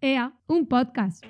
EA, un podcast.